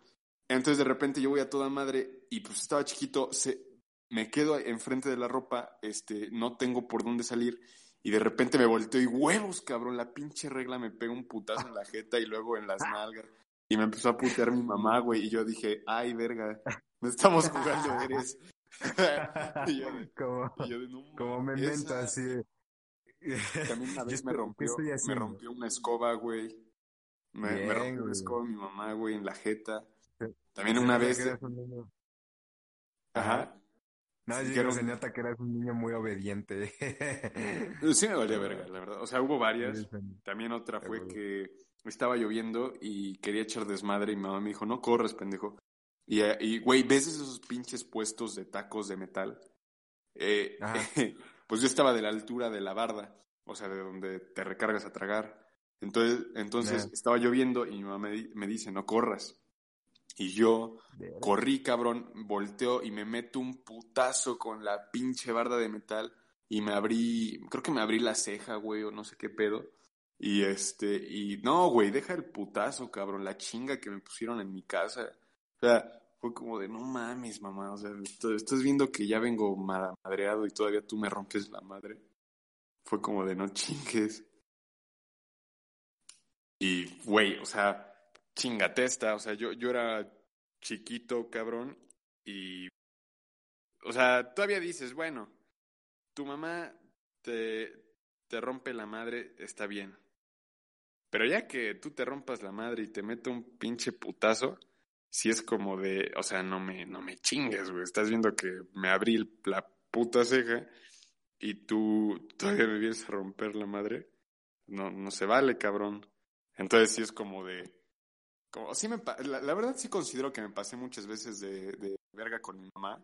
Entonces, de repente, yo voy a toda madre y pues estaba chiquito, se, me quedo enfrente de la ropa, este, no tengo por dónde salir. Y de repente me volteo y huevos, cabrón, la pinche regla me pega un putazo en la jeta y luego en las nalgas. Y me empezó a putear mi mamá, güey. Y yo dije, ay, verga, no estamos jugando, eres. y yo como, y yo de, no como mames, memento, esa- así. También una Yo vez me estoy- ¿qué rompió, me rompió una escoba, güey. Me, me rompió una escoba mi mamá, güey, en la jeta. También una vez. que eras un niño. Ajá. No, Sí, digo, que nota eras un niño muy obediente. Sí me valía verga, la verdad. O sea, hubo varias. También otra fue que estaba lloviendo y quería echar desmadre y mi mamá me dijo, no corres, pendejo. Y, eh, y, güey, ¿ves esos pinches puestos de tacos de metal? Eh, pues yo estaba de la altura de la barda, o sea, de donde te recargas a tragar. Entonces, entonces estaba lloviendo y mi mamá me, me dice, no corras. Y yo corrí, cabrón, volteo y me meto un putazo con la pinche barda de metal y me abrí, creo que me abrí la ceja, güey, o no sé qué pedo. Y este, y no, güey, deja el putazo, cabrón, la chinga que me pusieron en mi casa. O sea, fue como de, no mames, mamá, o sea, estás viendo que ya vengo ma- madreado y todavía tú me rompes la madre. Fue como de, no chingues. Y, güey, o sea, chingatesta, o sea, yo, yo era chiquito, cabrón, y, o sea, todavía dices, bueno, tu mamá te, te rompe la madre, está bien, Pero ya que tú te rompas la madre y te meto un pinche putazo, si es como de, o sea, no me, no me chingues, güey. Estás viendo que me abrí la puta ceja y tú todavía me vienes a romper la madre. No, no se vale, cabrón. Entonces sí es como de, como, sí me, la, la, verdad sí considero que me pasé muchas veces de, de verga con mi mamá.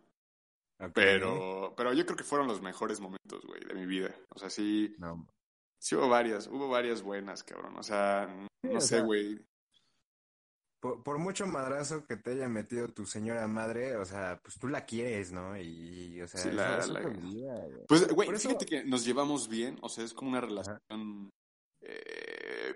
Okay. Pero, pero yo creo que fueron los mejores momentos, güey, de mi vida. O sea, sí. No. Sí hubo varias, hubo varias buenas, cabrón. O sea, no sé, güey. Por, por mucho madrazo que te haya metido tu señora madre, o sea, pues tú la quieres, ¿no? Y, o sea, Sí, eso- la- eso la- te olvida, güey. Pues, güey, eso- fíjate que nos llevamos bien, o sea, es como una relación eh,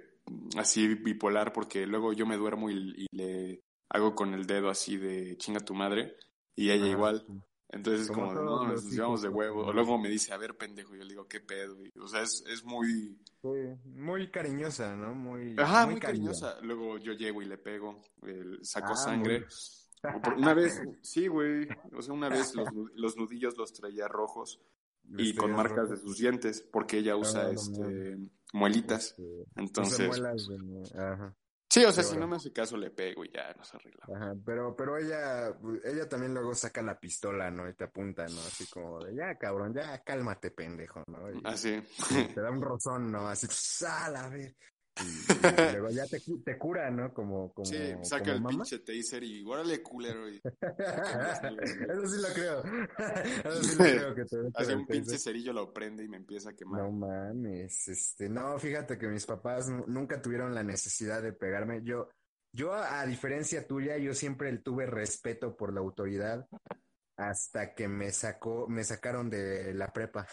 así bipolar, porque luego yo me duermo y, y le hago con el dedo así de chinga tu madre, y ella Ajá, igual. Entonces es Como de, no, nos llevamos de huevo. O luego me dice, a ver, pendejo, y yo le digo, ¿qué pedo? Y, o sea, es, es muy, muy cariñosa, ¿no? Muy, Ajá, muy, cariñosa. Luego yo llego y le pego, el, saco Ah, sangre. Una vez, sí, güey. O sea, una vez los, los nudillos los traía rojos y Este, con marcas de sus dientes, porque ella usa Ah, no este muelitas. Este, usa Entonces, muelas ajá, sí, o sea, si no me hace caso, le pego y ya nos arregla. ajá, pero, pero ella, ella también luego saca la pistola, ¿no? Y te apunta, ¿no? Así como de, ya, cabrón, ya, cálmate, pendejo, ¿no? Y, Así. y te da un rozón, ¿no? Así, ¡sal, a ver! Y, y luego ya te, te cura, ¿no? Como, como, Sí, saca como el mamá. pinche taser y órale, culero. Y Eso sí lo creo. Eso sí lo creo que te hace un pinche cerillo, lo prende y me empieza a quemar. No mames, este, no, fíjate que mis papás nu- nunca tuvieron la necesidad de pegarme. Yo, yo a, a diferencia tuya, yo siempre tuve respeto por la autoridad hasta que me sacó, me sacaron de la prepa.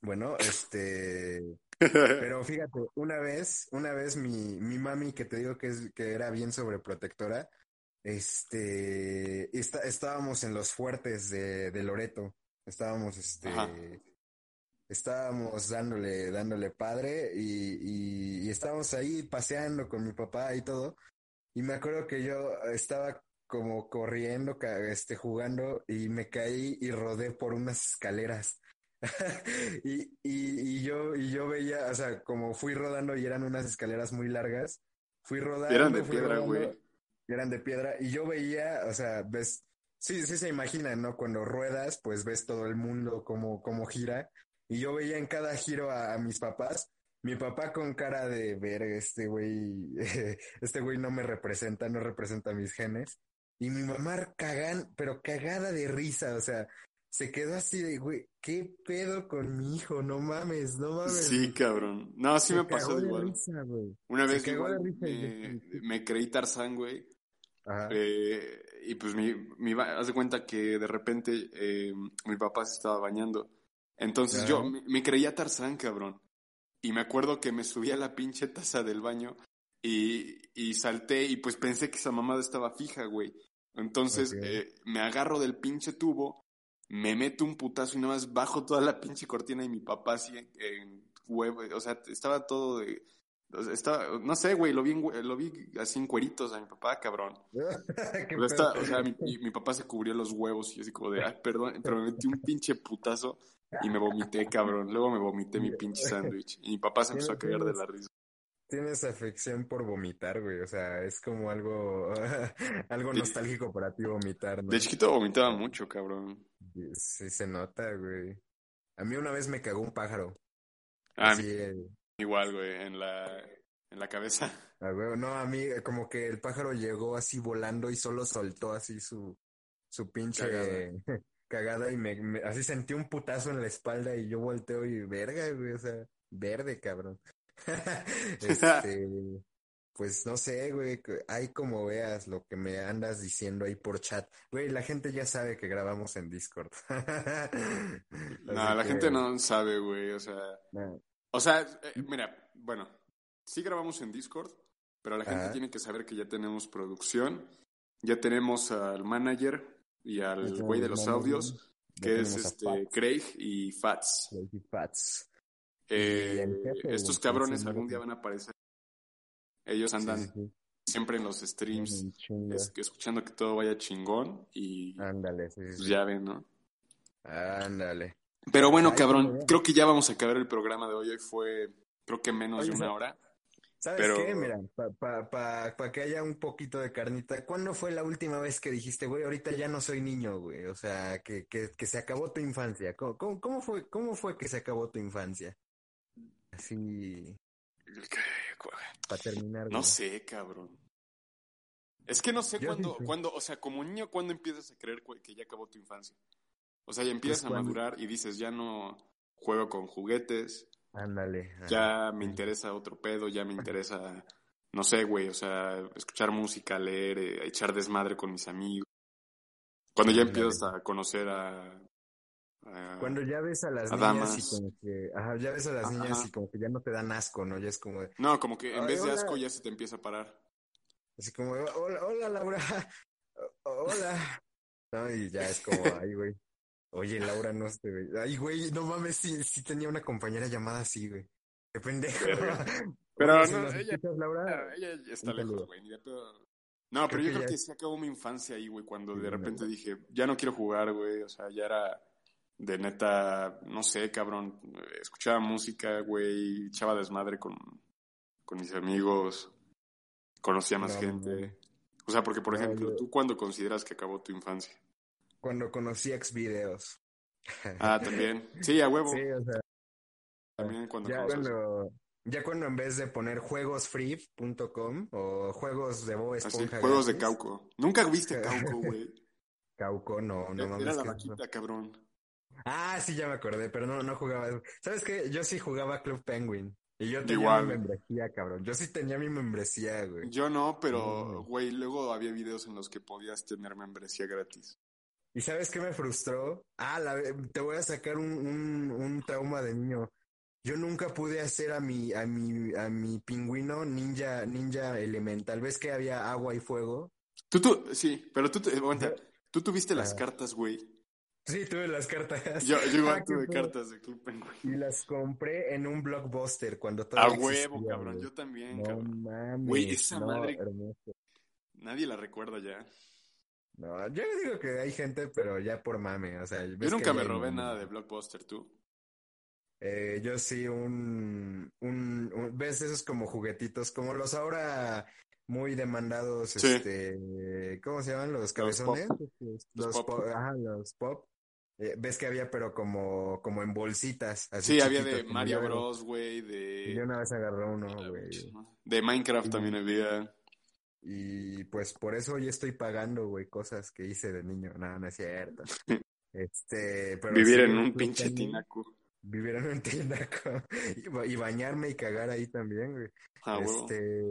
Bueno, este, pero fíjate, una vez, una vez mi, mi mami, que te digo que es, que era bien sobreprotectora, este, está- estábamos en los fuertes de, de Loreto. Estábamos, este, Ajá. estábamos dándole, dándole padre y, y, y estábamos ahí paseando con mi papá y todo. Y me acuerdo que yo estaba como corriendo, este, jugando y me caí y rodé por unas escaleras. y, y, y yo, y yo veía, o sea, como fui rodando y eran unas escaleras muy largas, fui rodando. Eran de piedra, güey. eran de piedra y yo veía, o sea, ves, sí, sí se imagina, ¿no? Cuando ruedas, pues ves todo el mundo como, como gira y yo veía en cada giro a, a mis papás, mi papá con cara de ver, este güey, este güey no me representa, no representa mis genes y mi mamá cagan, pero cagada de risa, o sea, se quedó así de, güey, ¿qué pedo con mi hijo? No mames, no mames. Sí, cabrón. No, sí Se me pasó de igual. risa. Una Se vez igual risa y me, creí Tarzán, güey. Ajá. Eh, y pues mi, mi, haz de cuenta que de repente eh, mi papá se estaba bañando. Entonces yo me, me creía Tarzán, cabrón. Y me acuerdo que me subí a la pinche taza del baño y, y salté y pues pensé que esa mamada estaba fija, güey. Entonces eh, me agarro del pinche tubo, me meto un putazo y nada más bajo toda la pinche cortina y mi papá así en, en huevo. O sea, estaba todo de... estaba, no sé, güey, lo vi, en lo vi así en cueritos a mi papá, cabrón. Qué O sea, está- o sea, mi, papá se cubrió los huevos y yo así como de, ay, perdón, pero me metí un pinche putazo y me vomité, cabrón. Luego me vomité mi pinche sándwich. Y mi papá se empezó a cagar de la risa. Tienes afección por vomitar, güey. O sea, es como algo, algo nostálgico para ti vomitar, ¿no? De chiquito vomitaba mucho, cabrón. Sí, se nota, güey. A mí una vez me cagó un pájaro. Ah, Así, eh, igual, güey, en la, en la cabeza. No, a mí como que el pájaro llegó así volando y solo soltó así su, su pinche Cagada. cagada, y me, me- así sentí un putazo en la espalda y yo volteo y verga, güey, o sea, verde, cabrón. Este, pues no sé, güey, ahí como veas lo que me andas diciendo ahí por chat. Güey, la gente ya sabe que grabamos en Discord. No, la que, gente no sabe, güey, o sea... no. O sea, eh, mira, bueno, sí grabamos en Discord, pero la gente tiene que saber que ya tenemos producción, ya tenemos al manager y al güey de los audios, que es este Fats, Craig y Fats. Eh, jefe, estos cabrones algún día van a aparecer. Ellos andan sí, sí. siempre en los streams, es- escuchando que todo vaya chingón y Ándale, sí, pues ya ven, ¿no? Ándale. Pero bueno, Ay, cabrón, creo que ya vamos a acabar el programa de hoy. Hoy fue creo que menos Oye, de una hora. ¿Sabes Pero- qué? Mira, para pa, pa, pa que haya un poquito de carnita, ¿cuándo fue la última vez que dijiste, güey, ahorita ya no soy niño, güey? O sea, que, que, que se acabó tu infancia. ¿Cómo, cómo, cómo fue, ¿Cómo fue que se acabó tu infancia? Así, para terminar, No güey. sé, cabrón. Es que no sé Yo cuándo, o sea, como niño, ¿cuándo empiezas a creer que ya acabó tu infancia? O sea, ya empiezas Pues a cuando- madurar y dices, ya no juego con juguetes, Ándale. ya me interesa otro pedo, ya me interesa, no sé, güey, o sea, escuchar música, leer, eh, echar desmadre con mis amigos. Cuando ya empiezas a conocer a... Cuando ya ves a las a niñas damas. y como que, ajá, ya ves a las niñas y como que ya no te dan asco, ¿no? Ya es como, de- No, como que en vez de hola. asco ya se te empieza a parar. así como, hola, hola Laura, hola. No, y ya es como, ay, güey. Oye, Laura, no sé, güey. Ay, güey, no mames, sí, sí tenía una compañera llamada así, güey. Qué pendejo. Pero Oye, no, ella- escuchas, Laura, Ah, ella ya está lejos, güey. No, pero Creo yo que creo ya que sí acabó mi infancia ahí, güey, cuando de repente dije, ya no quiero jugar, güey. O sea, ya era de neta, no sé, cabrón. Escuchaba música, güey, echaba desmadre con, con mis amigos, conocía más gente. O sea, porque, por ejemplo, ¿tú cuándo consideras que acabó tu infancia? cuando conocí Xvideos. Ah, también. Sí, a huevo. Sí, o sea, También cuando ya conoces- cuando, ya cuando en vez de poner juegosfree.com o juegos de Bob Así, Esponja juegos de Cauco. Nunca viste Cauco, güey. Cauco, no, no mames. Era la vaquita, cabrón. Ah, sí, ya me acordé, pero no, no jugaba. ¿Sabes qué? Yo sí jugaba Club Penguin. Y yo tenía Igual. mi membresía, cabrón. Yo sí tenía mi membresía, güey. Yo no, pero, güey, luego había videos en los que podías tener membresía gratis. ¿Y sabes qué me frustró? Ah, la, te voy a sacar un, un, un trauma de niño. Yo nunca pude hacer a mi, a mi, a mi pingüino ninja, ninja elemental. ¿Ves que había agua y fuego? Tú, tú, sí, pero tú, aguanta, tú tuviste las Ah. cartas, güey. Sí, tuve las cartas. Yo, yo igual Ah, tuve cartas de Club Penguin. Y las compré en un blockbuster cuando A todavía huevo, existía, cabrón, güey. yo también, No cabrón. mames. Güey, esa no, madre- hermoso. Nadie la recuerda ya. No, yo digo que hay gente, pero ya por mame, o sea, Yo nunca me robé nada de Blockbuster, tú. Eh, yo sí, un, un, un- ¿ves esos como juguetitos, como los ahora muy demandados, Sí. este, ¿cómo se llaman? Los Los cabezones, pop. Los, Los pop. pop, ajá, los pop. Eh, ves que había, pero como, como en bolsitas, así Sí, había de Mario. Bros, güey, Y yo de... una vez agarré uno, güey. De Minecraft también había. Y pues por eso hoy estoy pagando, güey, cosas que hice de niño. No, no es cierto. Este, pero Vivir sí, en un pinche tinaco. Vivir en un tinaco. Y, ba- y bañarme y cagar ahí también, güey. Ah. Este,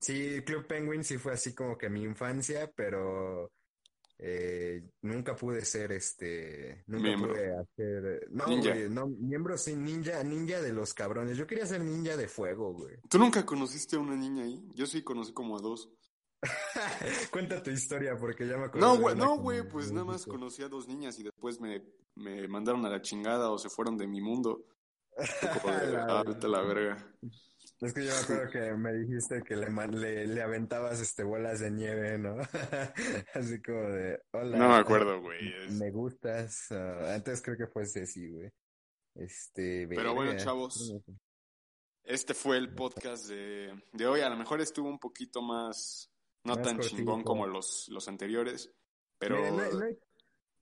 sí, Club Penguin sí fue así como que mi infancia, pero eh, nunca pude ser este, nunca Miembro. pude hacer, no, Ninja. güey, no, miembro sí, ninja, ninja de los cabrones. Yo quería ser ninja de fuego, güey. ¿Tú nunca conociste a una niña ahí? Yo sí conocí como a dos. Cuenta tu historia porque ya me acuerdo. No, güey, no, güey, pues nada más conocí a dos niñas y después me, me mandaron a la chingada o se fueron de mi mundo. De, La ah, la verga. Es que yo me acuerdo que me dijiste que le, le, le aventabas este bolas de nieve, ¿no? Así como de, hola. No me acuerdo, güey. es- Me gustas. ah, antes creo que fue Ceci, güey. Este, Pero bueno, chavos. Este fue el podcast de, de hoy. A lo mejor estuvo un poquito más, no Más tan cortito. chingón como los, los anteriores, pero no, hay- no hay,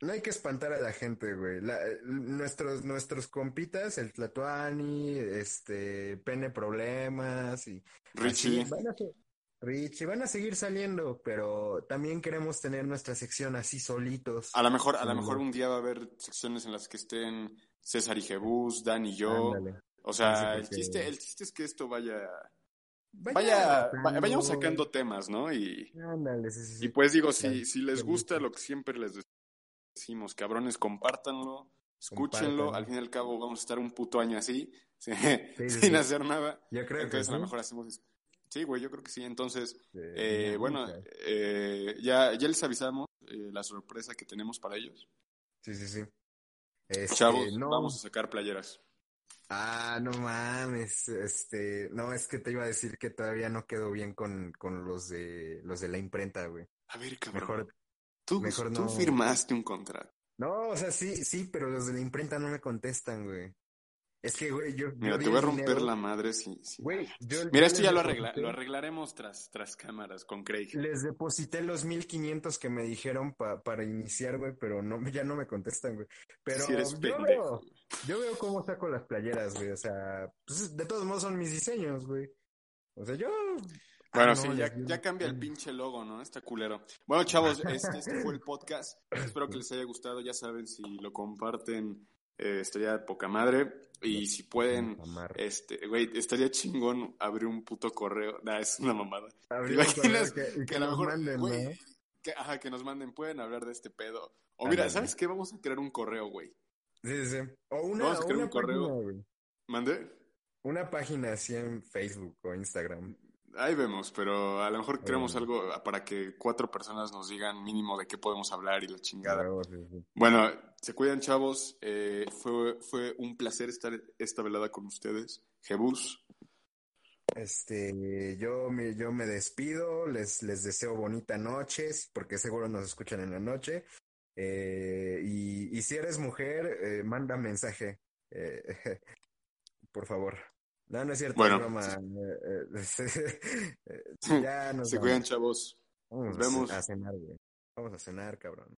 no hay que espantar a la gente, güey. La- nuestros, nuestros compitas, el Tlatuani, este, Pene Problemas y Richie, así, van a, se- Richie, van a seguir saliendo, pero también queremos tener nuestra sección así solitos. a lo mejor, a lo mejor un día va a haber secciones en las que estén César y Jebus, Dan y yo. Ándale. O sea, el chiste, el chiste es que esto vaya, Vaya vayamos sacando temas, ¿no? Y, Ándale, sí, sí, sí. y pues digo, si, si les gusta lo que siempre les decimos, cabrones, compártanlo, escúchenlo, Compártanlo. al fin y al cabo vamos a estar un puto año así, sí, sí, sin sí. hacer nada. Yo creo Entonces que a lo mejor hacemos... Sí, güey, yo creo que sí. Entonces, Eh, bueno, eh, ya, ya les avisamos eh, la sorpresa que tenemos para ellos. Sí, sí, sí. Este, Chavos, no. vamos a sacar playeras. Ah, no mames, este, no, es que te iba a decir que todavía no quedó bien con, con los de los de la imprenta, güey. A ver, cabrón. Mejor, tú, mejor tú no. firmaste un contrato. no, o sea, sí, sí, pero los de la imprenta no me contestan, güey. Es que, güey, yo. Mira, yo te voy a romper dinero- la madre si... si- Güey, yo- yo Mira, esto ya lo, arregla, deposité- lo arreglaremos tras, tras cámaras con Craig. Les deposité los 1500 que me dijeron pa- para iniciar, güey, pero no, ya no me contestan, güey. Pero si eres yo, pendejo. veo, yo veo cómo saco las playeras, güey. O sea, pues de todos modos son mis diseños, güey. O sea, yo. Bueno, Ah, sí, no, ya, ya cambia el pinche logo, ¿no? Está culero. Bueno, chavos, este, este fue el podcast. Espero que les haya gustado. Ya saben, si lo comparten, eh, estaría de poca madre. Y si pueden, este, güey, estaría chingón abrir un puto correo. Nah, es una mamada. ¿Te imaginas que, y que a lo mejor, manden, güey, ¿no? que, ajá, que nos manden, pueden hablar de este pedo. O mira. ¿sabes qué? Vamos a crear un correo, güey. Sí, sí, sí. O una, Vamos a crear una un correo. página, güey. ¿Mande? Una página así en Facebook o Instagram. Ahí vemos, pero a lo mejor creamos Ahí algo para que cuatro personas nos digan mínimo de qué podemos hablar y la chingada. Claro, sí, sí. Bueno, se cuidan, chavos. Eh, fue, fue un placer estar esta velada con ustedes. Jebus. Este, yo me, yo me despido, les, les deseo bonita noches, porque seguro nos escuchan en la noche. Eh, y, y si eres mujer, eh, manda mensaje, eh, por favor. No, no es cierto, Bueno. es broma. Eh, eh, eh, ya nos Se vamos. cuidan, chavos. Vamos nos vemos. a cenar, güey. Vamos a cenar, cabrón.